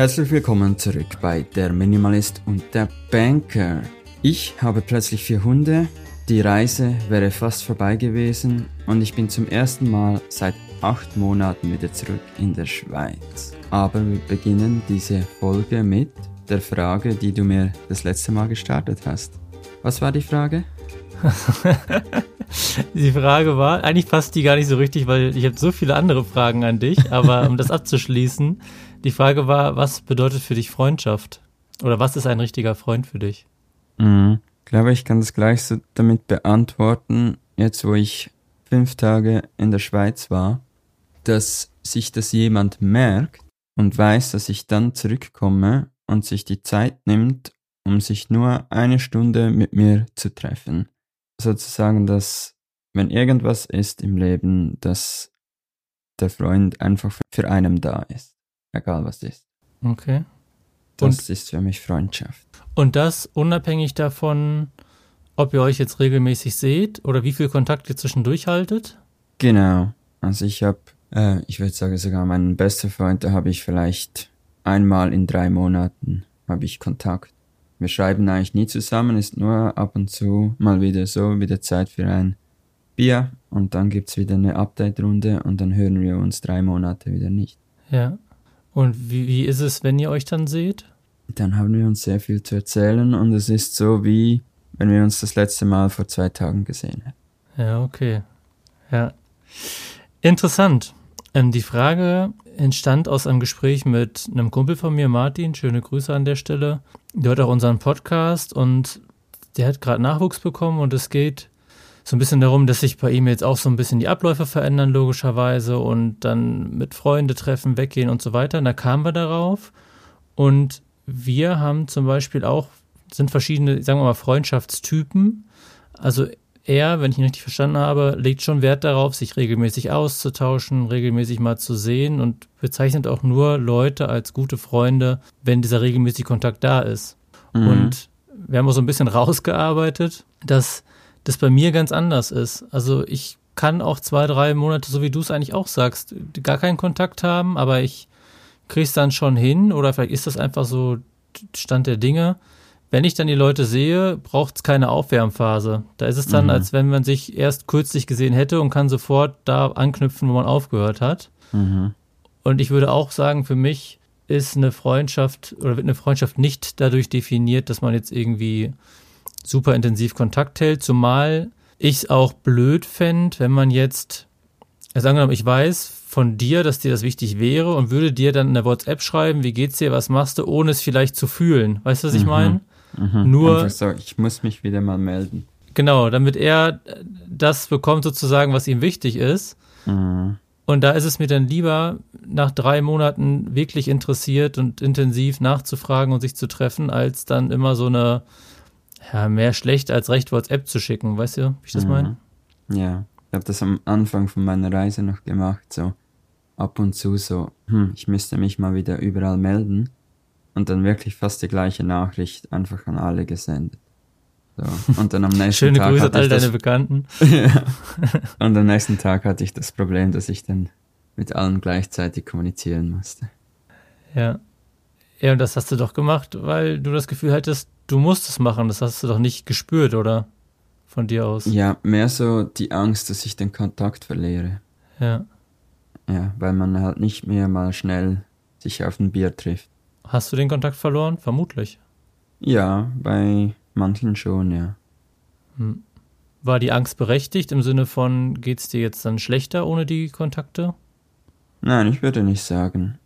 Herzlich willkommen zurück bei Der Minimalist und der Banker. Ich habe plötzlich vier Hunde, die Reise wäre fast vorbei gewesen und ich bin zum ersten Mal seit acht Monaten wieder zurück in der Schweiz. Aber wir beginnen diese Folge mit der Frage, die du mir das letzte Mal gestartet hast. Was war die Frage? die Frage war, eigentlich passt die gar nicht so richtig, weil ich habe so viele andere Fragen an dich, aber um das abzuschließen, die Frage war, was bedeutet für dich Freundschaft? Oder was ist ein richtiger Freund für dich? Mhm. Ich glaube, ich kann das gleich so damit beantworten, jetzt wo ich fünf Tage in der Schweiz war, dass sich das jemand merkt und weiß, dass ich dann zurückkomme und sich die Zeit nimmt, um sich nur eine Stunde mit mir zu treffen. Sozusagen, dass wenn irgendwas ist im Leben, dass der Freund einfach für einen da ist, egal was ist. Okay. Das und, ist für mich Freundschaft. Und das unabhängig davon, ob ihr euch jetzt regelmäßig seht oder wie viel Kontakt ihr zwischendurch haltet? Genau. Also ich habe, äh, ich würde sagen sogar meinen besten Freund, da habe ich vielleicht einmal in drei Monaten habe ich Kontakt. Wir schreiben eigentlich nie zusammen, ist nur ab und zu mal wieder so, wieder Zeit für ein Bier und dann gibt es wieder eine Update-Runde und dann hören wir uns drei Monate wieder nicht. Ja. Und wie, wie ist es, wenn ihr euch dann seht? Dann haben wir uns sehr viel zu erzählen und es ist so wie, wenn wir uns das letzte Mal vor zwei Tagen gesehen hätten. Ja, okay. Ja. Interessant. Ähm, die Frage entstand aus einem Gespräch mit einem Kumpel von mir, Martin. Schöne Grüße an der Stelle. Der hört auch unseren Podcast und der hat gerade Nachwuchs bekommen und es geht so ein bisschen darum, dass sich bei ihm jetzt auch so ein bisschen die Abläufe verändern, logischerweise, und dann mit Freunde treffen, weggehen und so weiter. Und da kamen wir darauf. Und wir haben zum Beispiel auch, sind verschiedene, sagen wir mal, Freundschaftstypen. Also er, wenn ich ihn richtig verstanden habe, legt schon Wert darauf, sich regelmäßig auszutauschen, regelmäßig mal zu sehen und bezeichnet auch nur Leute als gute Freunde, wenn dieser regelmäßige Kontakt da ist. Mhm. Und wir haben auch so ein bisschen rausgearbeitet, dass das bei mir ganz anders ist. Also ich kann auch zwei, drei Monate, so wie du es eigentlich auch sagst, gar keinen Kontakt haben, aber ich kriege es dann schon hin oder vielleicht ist das einfach so Stand der Dinge, wenn ich dann die Leute sehe, braucht es keine Aufwärmphase. Da ist es dann, mhm. als wenn man sich erst kürzlich gesehen hätte und kann sofort da anknüpfen, wo man aufgehört hat. Mhm. Und ich würde auch sagen, für mich ist eine Freundschaft oder wird eine Freundschaft nicht dadurch definiert, dass man jetzt irgendwie super intensiv Kontakt hält, zumal ich es auch blöd fände, wenn man jetzt, also angenommen, ich weiß von dir, dass dir das wichtig wäre und würde dir dann in der WhatsApp schreiben, wie geht's dir, was machst du, ohne es vielleicht zu fühlen. Weißt du, was ich mhm. meine? Mhm. Nur. So, ich muss mich wieder mal melden. Genau, damit er das bekommt, sozusagen, was ihm wichtig ist. Mhm. Und da ist es mir dann lieber, nach drei Monaten wirklich interessiert und intensiv nachzufragen und sich zu treffen, als dann immer so eine, ja, mehr schlecht als recht WhatsApp zu schicken. Weißt du, wie ich das mhm. meine? Ja, ich habe das am Anfang von meiner Reise noch gemacht, so ab und zu so, hm, ich müsste mich mal wieder überall melden und dann wirklich fast die gleiche Nachricht einfach an alle gesendet. So. Und dann am nächsten Schöne Tag. Grüße an all deine Bekannten. ja. Und am nächsten Tag hatte ich das Problem, dass ich dann mit allen gleichzeitig kommunizieren musste. Ja. Ja, und das hast du doch gemacht, weil du das Gefühl hattest, du musst es machen. Das hast du doch nicht gespürt, oder? Von dir aus. Ja, mehr so die Angst, dass ich den Kontakt verliere. Ja. Ja, weil man halt nicht mehr mal schnell sich auf ein Bier trifft. Hast du den Kontakt verloren? Vermutlich. Ja, bei manchen schon, ja. Hm. War die Angst berechtigt im Sinne von, geht's dir jetzt dann schlechter ohne die Kontakte? Nein, ich würde nicht sagen.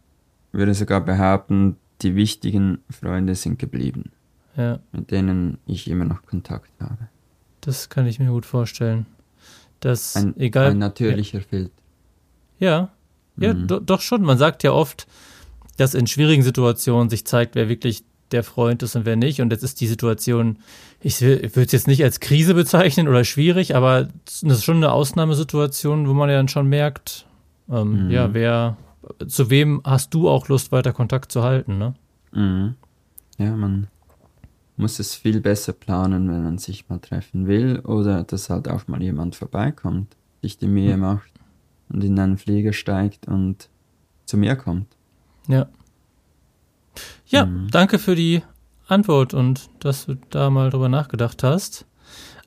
Ich würde sogar behaupten, die wichtigen Freunde sind geblieben. Ja. Mit denen ich immer noch Kontakt habe. Das kann ich mir gut vorstellen. Das, ein, egal. Ein natürlicher ja. Filter. Ja. Ja, mhm. do, doch schon. Man sagt ja oft, dass in schwierigen Situationen sich zeigt, wer wirklich der Freund ist und wer nicht. Und jetzt ist die Situation, ich würde es jetzt nicht als Krise bezeichnen oder schwierig, aber das ist schon eine Ausnahmesituation, wo man ja dann schon merkt, ähm, mhm. ja, wer, zu wem hast du auch Lust, weiter Kontakt zu halten, ne? Mhm. Ja, man muss es viel besser planen, wenn man sich mal treffen will oder dass halt auch mal jemand vorbeikommt, sich die Mühe mhm. macht und in einen Flieger steigt und zu mir kommt. Ja. Ja, mhm. danke für die Antwort und dass du da mal drüber nachgedacht hast.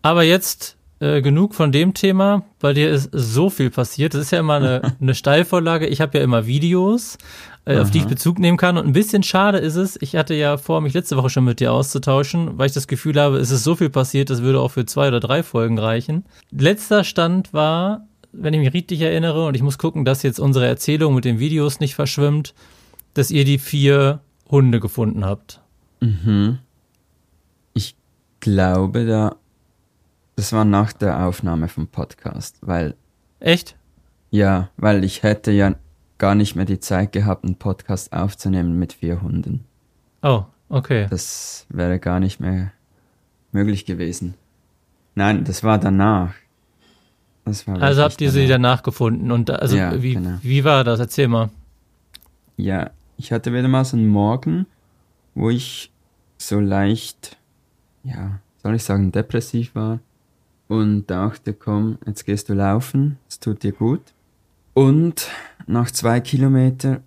Aber jetzt äh, genug von dem Thema. Bei dir ist so viel passiert. Das ist ja immer eine, eine Steilvorlage. Ich habe ja immer Videos, äh, auf die ich Bezug nehmen kann. Und ein bisschen schade ist es, ich hatte ja vor, mich letzte Woche schon mit dir auszutauschen, weil ich das Gefühl habe, es ist so viel passiert, das würde auch für zwei oder drei Folgen reichen. Letzter Stand war, wenn ich mich richtig erinnere, und ich muss gucken, dass jetzt unsere Erzählung mit den Videos nicht verschwimmt, dass ihr die vier Hunde gefunden habt. Mhm. Ich glaube, da, das war nach der Aufnahme vom Podcast, weil. Echt? Ja, weil ich hätte ja gar nicht mehr die Zeit gehabt, einen Podcast aufzunehmen mit vier Hunden. Oh, okay. Das wäre gar nicht mehr möglich gewesen. Nein, das war danach. Das war also habt ihr danach. sie danach gefunden und also ja, wie, genau. wie war das? Erzähl mal. Ja, ich hatte wieder mal so einen Morgen, wo ich so leicht, ja, soll ich sagen, depressiv war und dachte, komm, jetzt gehst du laufen, es tut dir gut. Und nach zwei Kilometern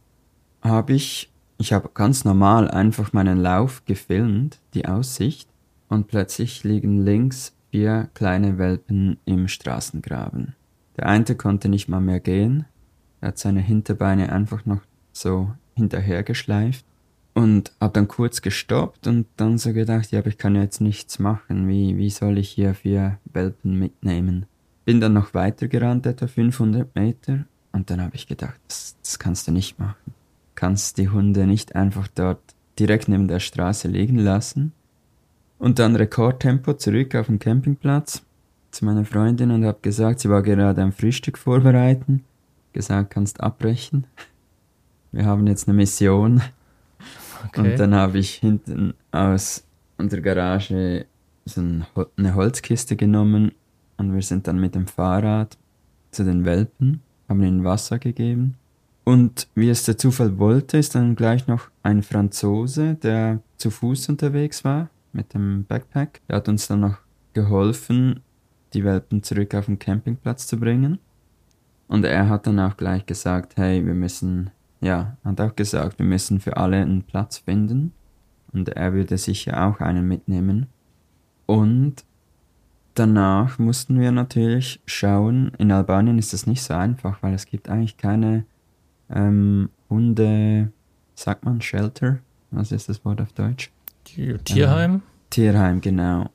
habe ich, ich habe ganz normal einfach meinen Lauf gefilmt, die Aussicht, und plötzlich liegen links vier kleine Welpen im Straßengraben. Der eine konnte nicht mal mehr gehen, er hat seine Hinterbeine einfach noch so hinterhergeschleift und habe dann kurz gestoppt und dann so gedacht, ja, aber ich kann jetzt nichts machen, wie, wie soll ich hier vier Welpen mitnehmen? Bin dann noch weiter gerannt, etwa 500 Meter und dann habe ich gedacht, das, das kannst du nicht machen. Kannst die Hunde nicht einfach dort direkt neben der Straße liegen lassen. Und dann Rekordtempo zurück auf den Campingplatz zu meiner Freundin und habe gesagt, sie war gerade ein Frühstück vorbereiten. Gesagt, kannst abbrechen. Wir haben jetzt eine Mission. Okay. Und dann habe ich hinten aus der Garage so eine Holzkiste genommen und wir sind dann mit dem Fahrrad zu den Welpen haben ihnen Wasser gegeben. Und wie es der Zufall wollte, ist dann gleich noch ein Franzose, der zu Fuß unterwegs war mit dem Backpack. Der hat uns dann noch geholfen, die Welpen zurück auf den Campingplatz zu bringen. Und er hat dann auch gleich gesagt, hey, wir müssen, ja, hat auch gesagt, wir müssen für alle einen Platz finden. Und er würde sicher auch einen mitnehmen. Und danach mussten wir natürlich schauen. In Albanien ist das nicht so einfach, weil es gibt eigentlich keine ähm, Hunde, sagt man Shelter? Was ist das Wort auf Deutsch? Tierheim? Ähm, Tierheim, genau.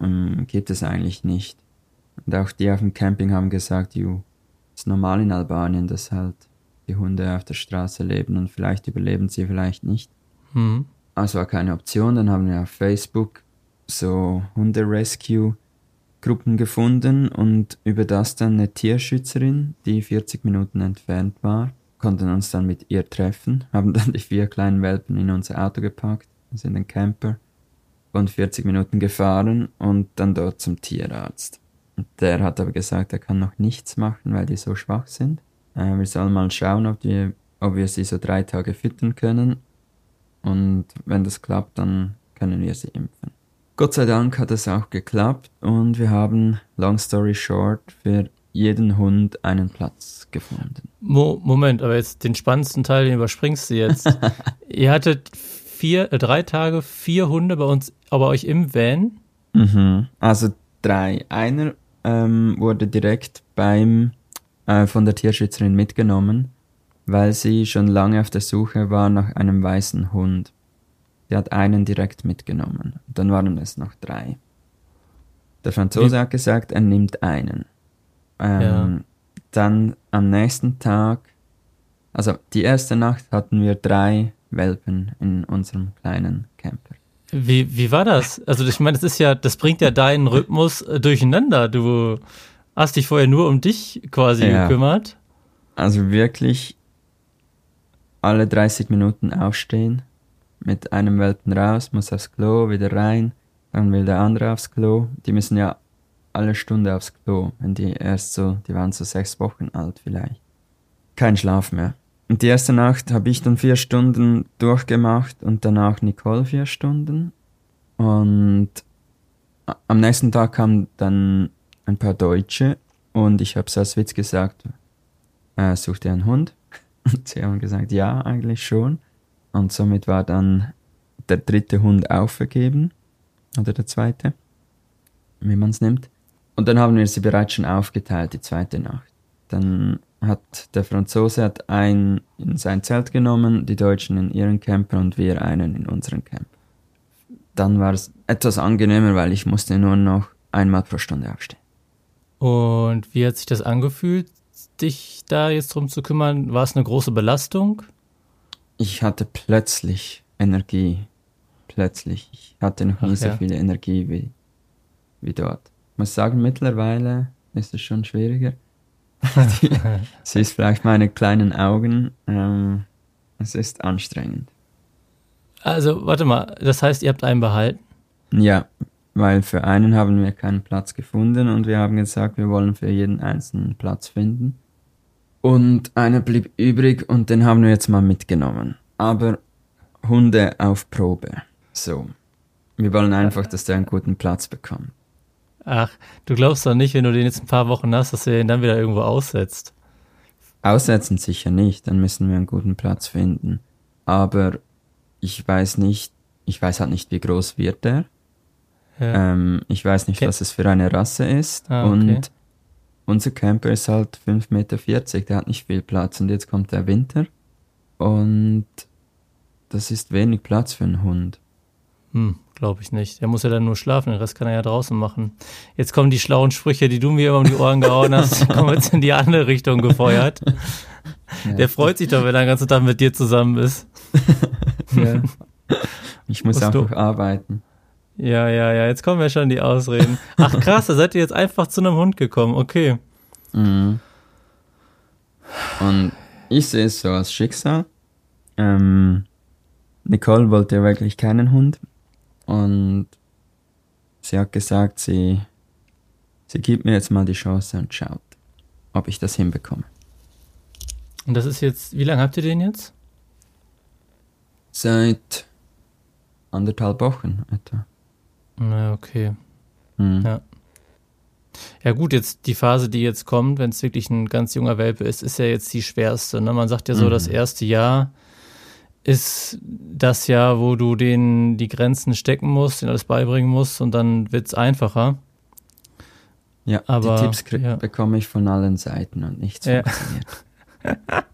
Ähm, gibt es eigentlich nicht. Und auch die auf dem Camping haben gesagt, ju, ist normal in Albanien, dass halt die Hunde auf der Straße leben und vielleicht überleben sie, vielleicht nicht. Mhm. Also war keine Option. Dann haben wir auf Facebook so Hunde-Rescue Gruppen gefunden und über das dann eine Tierschützerin, die 40 Minuten entfernt war, konnten uns dann mit ihr treffen, haben dann die vier kleinen Welpen in unser Auto gepackt, also in den Camper, und 40 Minuten gefahren und dann dort zum Tierarzt. Der hat aber gesagt, er kann noch nichts machen, weil die so schwach sind. Äh, wir sollen mal schauen, ob, die, ob wir sie so drei Tage füttern können. Und wenn das klappt, dann können wir sie impfen. Gott sei Dank hat es auch geklappt und wir haben, long story short, für jeden Hund einen Platz gefunden. Mo Moment, aber jetzt den spannendsten Teil, den überspringst du jetzt. Ihr hattet vier, äh, drei Tage, vier Hunde bei uns, aber euch im Van? Mhm. Also drei. Einer ähm, wurde direkt beim äh, von der Tierschützerin mitgenommen, weil sie schon lange auf der Suche war nach einem weißen Hund. Der hat einen direkt mitgenommen. Dann waren es noch drei. Der Franzose Wie? hat gesagt, er nimmt einen. Ähm, ja. Dann am nächsten Tag, also die erste Nacht hatten wir drei Welpen in unserem kleinen Camper. Wie, wie war das? Also ich meine, das ist ja, das bringt ja deinen Rhythmus äh, durcheinander. Du hast dich vorher nur um dich quasi ja. gekümmert. Also wirklich alle 30 Minuten aufstehen, mit einem Welpen raus, muss aufs Klo, wieder rein, dann will der andere aufs Klo. Die müssen ja alle Stunde aufs Klo, wenn die erst so, die waren so sechs Wochen alt vielleicht. Kein Schlaf mehr. Und die erste Nacht habe ich dann vier Stunden durchgemacht und danach Nicole vier Stunden. Und am nächsten Tag kamen dann ein paar Deutsche und ich habe als Witz gesagt, äh, sucht ihr einen Hund? Und sie haben gesagt, ja, eigentlich schon. Und somit war dann der dritte Hund aufgegeben. Oder der zweite. Wie man es nimmt. Und dann haben wir sie bereits schon aufgeteilt, die zweite Nacht. Dann hat der Franzose hat einen in sein Zelt genommen, die Deutschen in ihren Camper und wir einen in unseren Camper. Dann war es etwas angenehmer, weil ich musste nur noch einmal pro Stunde aufstehen. Und wie hat sich das angefühlt, dich da jetzt drum zu kümmern? War es eine große Belastung? Ich hatte plötzlich Energie. Plötzlich. Ich hatte noch nie Ach, so ja. viel Energie wie, wie dort. Ich muss sagen, mittlerweile ist es schon schwieriger. Siehst vielleicht meine kleinen Augen. Ähm, es ist anstrengend. Also, warte mal, das heißt, ihr habt einen behalten? Ja, weil für einen haben wir keinen Platz gefunden und wir haben gesagt, wir wollen für jeden einzelnen Platz finden. Und einer blieb übrig und den haben wir jetzt mal mitgenommen. Aber Hunde auf Probe. So. Wir wollen einfach, dass der einen guten Platz bekommt. Ach, du glaubst doch nicht, wenn du den jetzt ein paar Wochen hast, dass er ihn dann wieder irgendwo aussetzt. Aussetzen sicher nicht, dann müssen wir einen guten Platz finden. Aber ich weiß nicht, ich weiß halt nicht, wie groß wird er. Ja. Ähm, ich weiß nicht, okay. was es für eine Rasse ist. Ah, okay. Und unser Camper ist halt 5,40 Meter, der hat nicht viel Platz. Und jetzt kommt der Winter. Und das ist wenig Platz für einen Hund. Hm, glaube ich nicht. Er muss ja dann nur schlafen, den Rest kann er ja draußen machen. Jetzt kommen die schlauen Sprüche, die du mir immer um die Ohren gehauen hast, kommen jetzt in die andere Richtung gefeuert. Ja. Der freut sich doch, wenn er den ganzen Tag mit dir zusammen ist. Ja. Ich muss noch arbeiten. Ja, ja, ja, jetzt kommen ja schon die Ausreden. Ach krass, da seid ihr jetzt einfach zu einem Hund gekommen, okay. Mhm. Und ich sehe es so als Schicksal. Ähm, Nicole wollte wirklich keinen Hund und sie hat gesagt, sie, sie gibt mir jetzt mal die Chance und schaut, ob ich das hinbekomme. Und das ist jetzt, wie lange habt ihr den jetzt? Seit anderthalb Wochen etwa. Na, okay. Hm. Ja. Ja gut, jetzt die Phase, die jetzt kommt, wenn es wirklich ein ganz junger Welpe ist, ist ja jetzt die schwerste. Ne? Man sagt ja so, mhm. das erste Jahr ist das Jahr, wo du denen die Grenzen stecken musst, denen alles beibringen musst und dann wird es einfacher. Ja, Aber, die Tipps ja. bekomme ich von allen Seiten und nichts ja. funktioniert.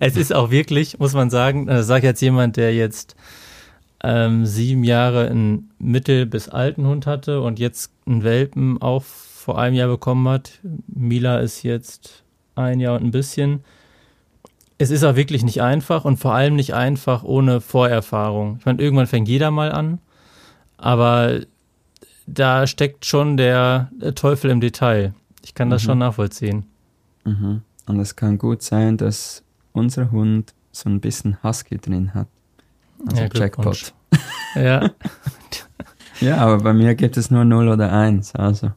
es ist auch wirklich, muss man sagen, das sagt jetzt jemand, der jetzt ähm, sieben Jahre einen mittel- bis alten Hund hatte und jetzt einen Welpen auch vor einem Jahr bekommen hat. Mila ist jetzt ein Jahr und ein bisschen. Es ist auch wirklich nicht einfach und vor allem nicht einfach ohne Vorerfahrung. Ich meine, irgendwann fängt jeder mal an, aber da steckt schon der, Teufel im Detail. Ich kann das mhm. schon nachvollziehen. Mhm. Und es kann gut sein, dass unser Hund so ein bisschen Husky drin hat. Also ja, Jackpot. Ja. ja, aber bei mir gibt es nur 0 oder 1, also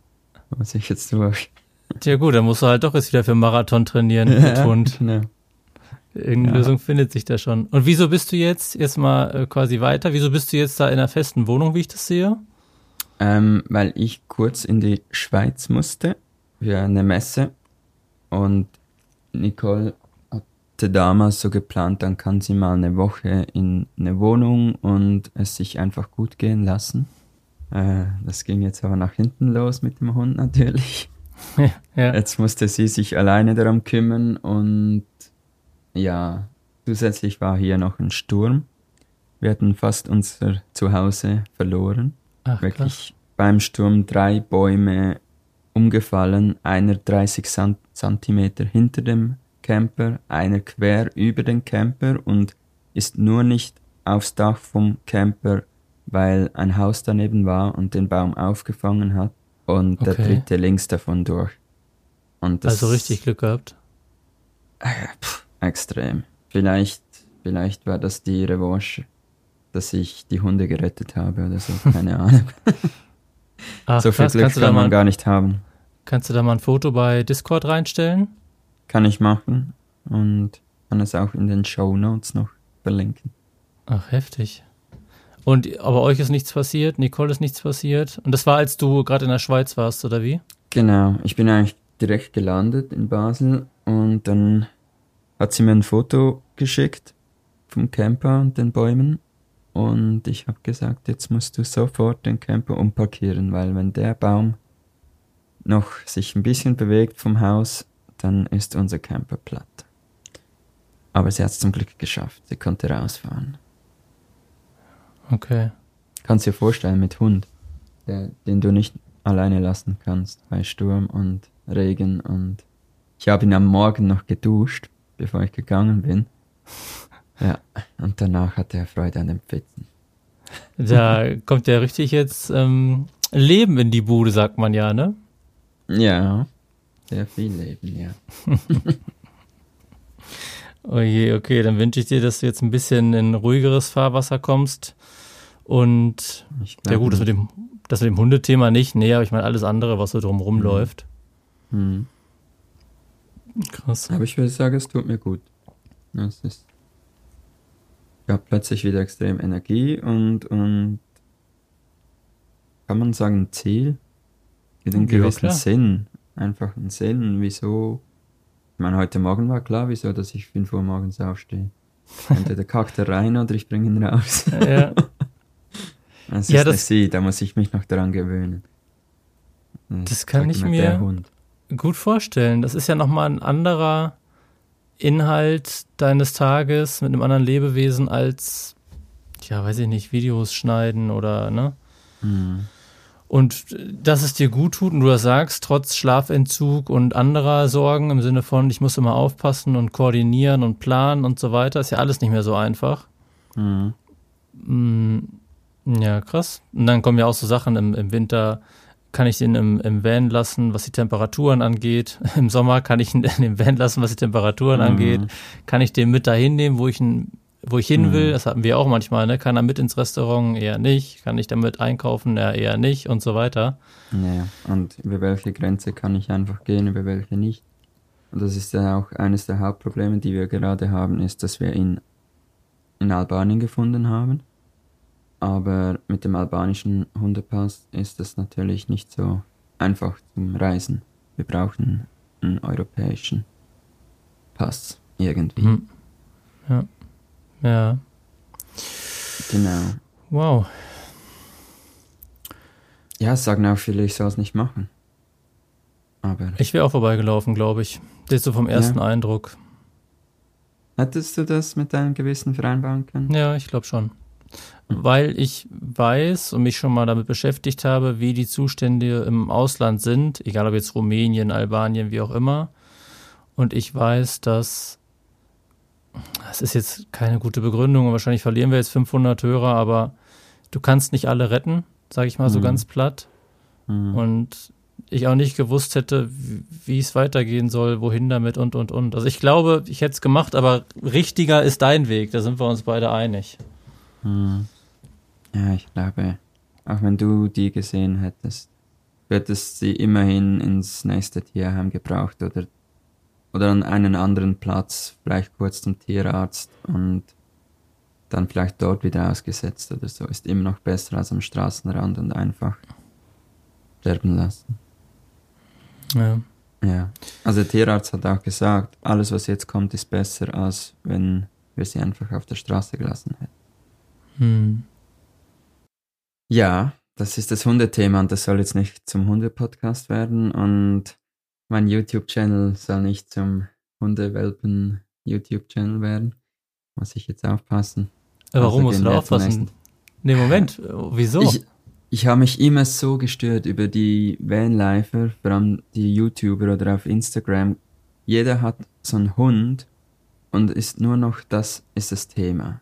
muss ich jetzt durch. Tja gut, dann musst du halt doch jetzt wieder für Marathon trainieren ja, mit Hund. Genau. Irgendeine ja. Lösung findet sich da schon. Und wieso bist du jetzt, jetzt mal äh, quasi weiter, wieso bist du jetzt da in einer festen Wohnung, wie ich das sehe? Ähm, weil ich kurz in die Schweiz musste für eine Messe und Nicole hatte damals so geplant, dann kann sie mal eine Woche in eine Wohnung und es sich einfach gut gehen lassen. Äh, das ging jetzt aber nach hinten los mit dem Hund natürlich. ja. Jetzt musste sie sich alleine darum kümmern und ja, zusätzlich war hier noch ein Sturm. Wir hatten fast unser Zuhause verloren. Ach, Wirklich krass. beim Sturm drei Bäume umgefallen, einer 30 Zentimeter hinter dem Camper, einer quer über den Camper und ist nur nicht aufs Dach vom Camper, weil ein Haus daneben war und den Baum aufgefangen hat und okay. der dritte links davon durch. Also richtig Glück gehabt? Äh, pff, extrem. Vielleicht, vielleicht war das die Revanche, dass ich die Hunde gerettet habe oder so, keine Ahnung. Ach, so viel krass, Glück kann man mal, gar nicht haben. Kannst du da mal ein Foto bei Discord reinstellen? Kann ich machen und kann es auch in den Show Notes noch verlinken. Ach, heftig. Und aber euch ist nichts passiert, Nicole ist nichts passiert. Und das war, als du gerade in der Schweiz warst, oder wie? Genau, ich bin eigentlich direkt gelandet in Basel und dann hat sie mir ein Foto geschickt vom Camper und den Bäumen und ich habe gesagt, jetzt musst du sofort den Camper umparkieren, weil wenn der Baum noch sich ein bisschen bewegt vom Haus, dann ist unser Camper platt. Aber sie hat es zum Glück geschafft. Sie konnte rausfahren. Okay. Kannst dir vorstellen, mit Hund, der, den du nicht alleine lassen kannst bei Sturm und Regen und ich habe ihn am Morgen noch geduscht, bevor ich gegangen bin. Ja, und danach hatte er Freude an dem Pfitzen. Da kommt ja richtig jetzt ähm, Leben in die Bude, sagt man ja, ne? Ja, sehr viel Leben, ja. oh je, okay, dann wünsche ich dir, dass du jetzt ein bisschen in ruhigeres Fahrwasser kommst. Und ja gut, das mit, dem, das mit dem Hundethema nicht, nee, aber ich meine alles andere, was so drumherum mhm. läuft. Mhm. Krass. Aber ich würde sagen, es tut mir gut. Es ist, ich habe plötzlich wieder extrem Energie und, und kann man sagen, Ziel mit einem gewissen ja, Sinn. Einfach ein Sinn, wieso. Ich meine, heute Morgen war klar, wieso, dass ich 5 Uhr morgens aufstehe. Entweder kackt er rein oder ich bringe ihn raus. Ja. Es ja, ist das, sie, da muss ich mich noch daran gewöhnen. Das, das kann ich mir gut vorstellen. Das ist ja nochmal ein anderer Inhalt deines Tages mit einem anderen Lebewesen als, ja, weiß ich nicht, Videos schneiden oder, ne? Mhm. Und dass es dir gut tut und du das sagst, trotz Schlafentzug und anderer Sorgen im Sinne von, ich muss immer aufpassen und koordinieren und planen und so weiter, ist ja alles nicht mehr so einfach. Mhm. Mm, ja, krass. Und dann kommen ja auch so Sachen im, im Winter, kann ich den im, im Van lassen, was die Temperaturen angeht. Im Sommer kann ich ihn in dem Van lassen, was die Temperaturen mhm. angeht. Kann ich den mit dahin nehmen, wo ich, ihn, wo ich hin will? Mhm. Das hatten wir auch manchmal. Ne? Kann er mit ins Restaurant? Eher nicht. Kann ich damit einkaufen? Ja, eher nicht und so weiter. Ja, und über welche Grenze kann ich einfach gehen, über welche nicht? Und das ist ja auch eines der Hauptprobleme, die wir gerade haben, ist, dass wir ihn in Albanien gefunden haben aber mit dem albanischen Hundepass ist es natürlich nicht so einfach zum Reisen. Wir brauchen einen europäischen Pass irgendwie. Hm. Ja. Ja. Genau. Wow. Ja, es sagen auch viele, ich soll es nicht machen. Aber. Ich wäre auch vorbeigelaufen, glaube ich. Das ist so vom ersten ja. Eindruck. Hättest du das mit deinem Gewissen vereinbaren können? Ja, ich glaube schon weil ich weiß und mich schon mal damit beschäftigt habe, wie die Zustände im Ausland sind, egal ob jetzt Rumänien, Albanien, wie auch immer. Und ich weiß, dass das ist jetzt keine gute Begründung und wahrscheinlich verlieren wir jetzt 500 Hörer, aber du kannst nicht alle retten, sage ich mal so mhm. ganz platt. Mhm. Und ich auch nicht gewusst hätte, wie es weitergehen soll, wohin damit und und und. Also ich glaube, ich hätte es gemacht, aber richtiger ist dein Weg, da sind wir uns beide einig. Mhm. Ja, ich glaube, auch wenn du die gesehen hättest, hättest sie immerhin ins nächste Tierheim gebraucht oder, oder an einen anderen Platz, vielleicht kurz zum Tierarzt und dann vielleicht dort wieder ausgesetzt oder so. Ist immer noch besser als am Straßenrand und einfach sterben lassen. Ja. Ja. Also der Tierarzt hat auch gesagt, alles was jetzt kommt ist besser, als wenn wir sie einfach auf der Straße gelassen hätten. Hm. Ja, das ist das Hundethema und das soll jetzt nicht zum Hundepodcast werden und mein YouTube-Channel soll nicht zum Hundewelpen-YouTube-Channel werden. Muss ich jetzt aufpassen. Warum musst du da aufpassen? Nee, Moment, wieso? Ich, ich habe mich immer so gestört über die Vanlifer, vor allem die YouTuber oder auf Instagram. Jeder hat so einen Hund und ist nur noch das ist das Thema.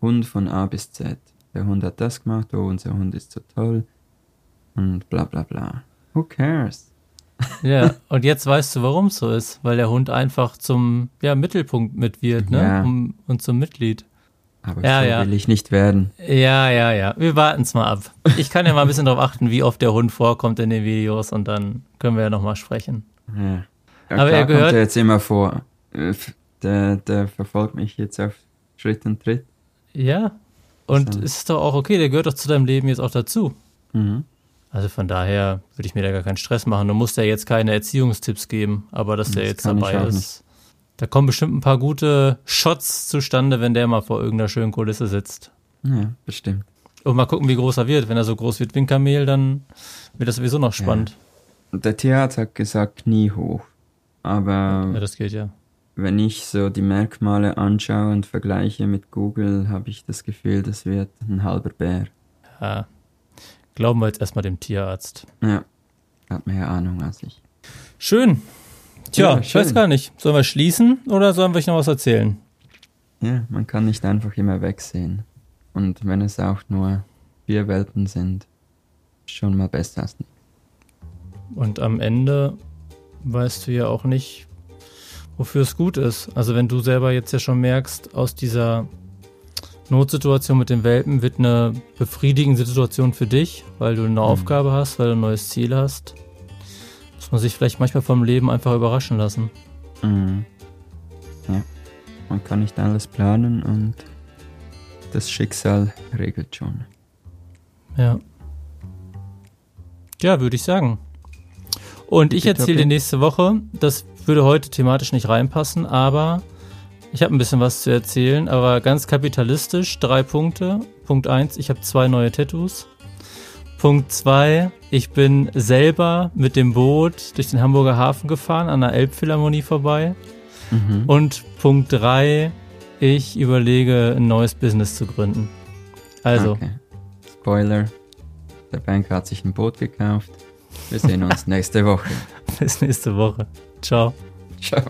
Hund von A bis Z der Hund hat das gemacht, oh, unser Hund ist so toll und bla bla bla. Who cares? Ja, und jetzt weißt du, warum es so ist, weil der Hund einfach zum ja, Mittelpunkt mit wird, ne? Ja. Um, und zum Mitglied. Aber ja, so ja. will ich nicht werden. Ja, ja, ja. Wir warten es mal ab. Ich kann ja mal ein bisschen darauf achten, wie oft der Hund vorkommt in den Videos und dann können wir ja nochmal sprechen. Ja. ja Aber er gehört kommt er jetzt immer vor. Äh, der, der verfolgt mich jetzt auf Schritt und Tritt. Ja, und so. es ist doch auch okay, der gehört doch zu deinem Leben jetzt auch dazu. Mhm. Also von daher würde ich mir da gar keinen Stress machen. Du musst ja jetzt keine Erziehungstipps geben, aber dass das der jetzt dabei ist. Nicht. Da kommen bestimmt ein paar gute Shots zustande, wenn der mal vor irgendeiner schönen Kulisse sitzt. Ja, bestimmt. Und mal gucken, wie groß er wird. Wenn er so groß wird wie ein Kamel, dann wird das sowieso noch spannend. Der Tierarzt hat gesagt, nie hoch. Aber Ja, das geht ja. wenn ich so die Merkmale anschaue und vergleiche mit Google, habe ich das Gefühl, das wird ein halber Bär. ja. Glauben wir jetzt erstmal dem Tierarzt. Ja, hat mehr Ahnung als ich. Schön. Tja, Ja, ich weiß gar nicht. Sollen wir schließen oder sollen wir euch noch was erzählen? Ja, man kann nicht einfach immer wegsehen. Und wenn es auch nur vier Welpen sind, schon mal besser als nicht. Und am Ende weißt du ja auch nicht, wofür es gut ist. Also wenn du selber jetzt ja schon merkst, aus dieser Notsituation mit den Welpen wird eine befriedigende Situation für dich, weil du eine Aufgabe hast, weil du ein neues Ziel hast. Muss man sich vielleicht manchmal vom Leben einfach überraschen lassen. Mhm. Ja, man kann nicht alles planen und das Schicksal regelt schon. Ja. Ja, würde ich sagen. Und ich erzähle dir nächste Woche, das würde heute thematisch nicht reinpassen, aber ich habe ein bisschen was zu erzählen, aber ganz kapitalistisch, drei Punkte. Punkt eins, ich habe zwei neue Tattoos. Punkt zwei, ich bin selber mit dem Boot durch den Hamburger Hafen gefahren, an der Elbphilharmonie vorbei. Mhm. Und Punkt drei, ich überlege, ein neues Business zu gründen. Also, Okay. Spoiler, der Banker hat sich ein Boot gekauft. Wir sehen uns nächste Woche. bis nächste Woche. Ciao. Ciao.